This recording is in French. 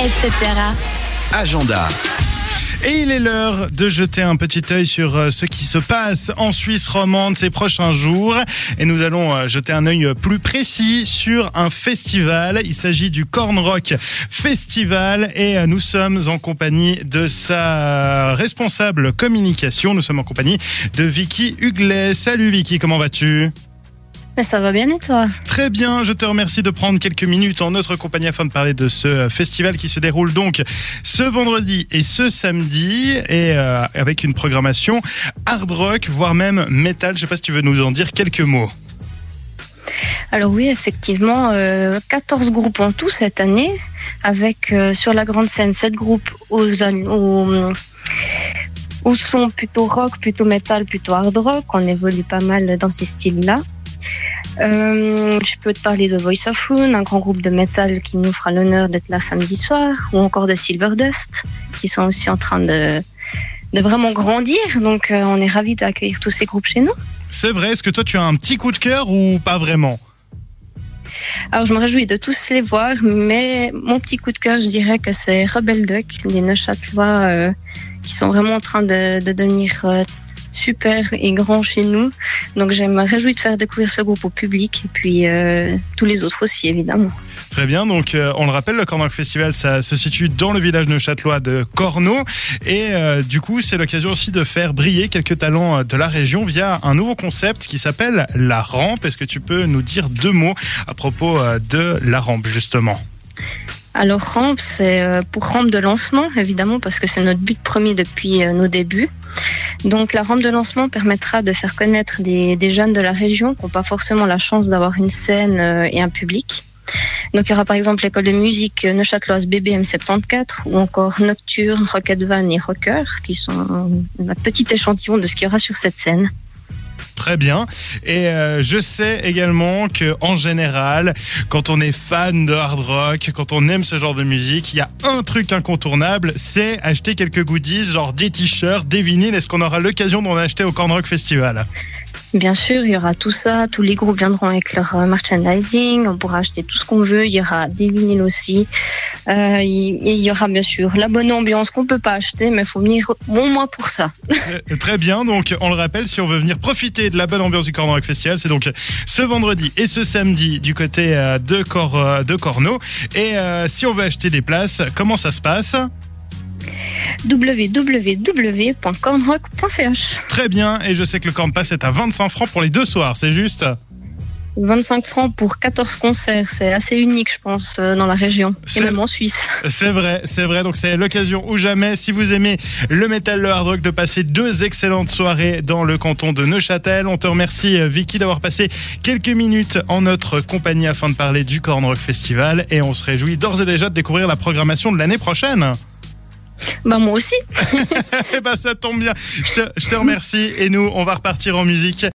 etc. Agenda. Et il est l'heure de jeter un petit œil sur euh, ce qui se passe en Suisse romande ces prochains jours. Et nous allons euh, jeter un œil plus précis sur un festival. Il s'agit du Corn Rock Festival et euh, nous sommes en compagnie de sa responsable communication. Nous sommes en compagnie de Vicky Huglet. Salut Vicky, comment vas-tu? Mais ça va bien et toi Très bien, je te remercie de prendre quelques minutes en notre compagnie afin de parler de ce festival qui se déroule donc ce vendredi et ce samedi et euh, avec une programmation hard rock, voire même metal. Je sais pas si tu veux nous en dire quelques mots. Alors oui, effectivement, euh, 14 groupes en tout cette année, avec euh, sur la grande scène 7 groupes aux, an- au, au son plutôt rock, plutôt metal, plutôt hard rock. On évolue pas mal dans ces styles-là. Euh, je peux te parler de Voice of Rune, un grand groupe de metal qui nous fera l'honneur d'être là samedi soir, ou encore de Silverdust, qui sont aussi en train de, de vraiment grandir. Donc euh, on est ravis d'accueillir tous ces groupes chez nous. C'est vrai, est-ce que toi tu as un petit coup de cœur ou pas vraiment? Alors je me réjouis de tous les voir, mais mon petit coup de cœur, je dirais que c'est Rebel Duck, les Neuchâtelois euh, qui sont vraiment en train de, de devenir super et grands chez nous. Donc je me réjouis de faire découvrir ce groupe au public et puis euh, tous les autres aussi évidemment. Très bien, donc euh, on le rappelle, le Corn Rock Festival, ça se situe dans le village neuchâtelois de Corneau. Et euh, du coup, c'est l'occasion aussi de faire briller quelques talents de la région via un nouveau concept qui s'appelle la rampe. Est-ce que tu peux nous dire deux mots à propos de la rampe, justement? Alors rampe, c'est euh, pour rampe de lancement évidemment parce que c'est notre but premier depuis euh, nos débuts. Donc la rampe de lancement permettra de faire connaître des, jeunes de la région qui n'ont pas forcément la chance d'avoir une scène euh, et un public. Donc il y aura par exemple l'école de musique neuchâteloise BBM 74 ou encore Nocturne, Rocket Van et Rocker qui sont un petit échantillon de ce qu'il y aura sur cette scène. Très bien. Et euh, je sais également que en général, quand on est fan de hard rock, quand on aime ce genre de musique, il y a un truc incontournable, c'est acheter quelques goodies, genre des t-shirts, des vinyles. Est-ce qu'on aura l'occasion d'en acheter au Corn Rock Festival? Bien sûr, il y aura tout ça. Tous les groupes viendront avec leur euh, merchandising. On pourra acheter tout ce qu'on veut. Il y aura des vinyles aussi. Euh, il, y aura bien sûr la bonne ambiance qu'on peut pas acheter, mais il faut venir au moins pour ça. Très- bien, donc on le rappelle, si on veut venir profiter de la bonne ambiance du Corn Rock Festival, c'est donc ce vendredi et ce samedi du côté euh, de, Cor euh. Et si on veut acheter des places, comment ça se passe? www.cornrock.ch Très bien, et je sais que le Corn Pass est à 25 francs pour les deux soirs, c'est juste 25 francs pour 14 concerts, c'est assez unique, je pense, euh, dans la région et même en Suisse. C'est vrai, c'est vrai. Donc c'est l'occasion ou jamais, si vous aimez le métal, le hard rock, de passer deux excellentes soirées dans le canton de Neuchâtel. On te remercie euh, Vicky d'avoir passé quelques minutes en notre compagnie afin de parler du Corn Rock Festival et on se réjouit d'ores et déjà de découvrir la programmation de l'année prochaine. Bah moi aussi. Ben ça tombe bien. Je te, je te remercie et nous on va repartir en musique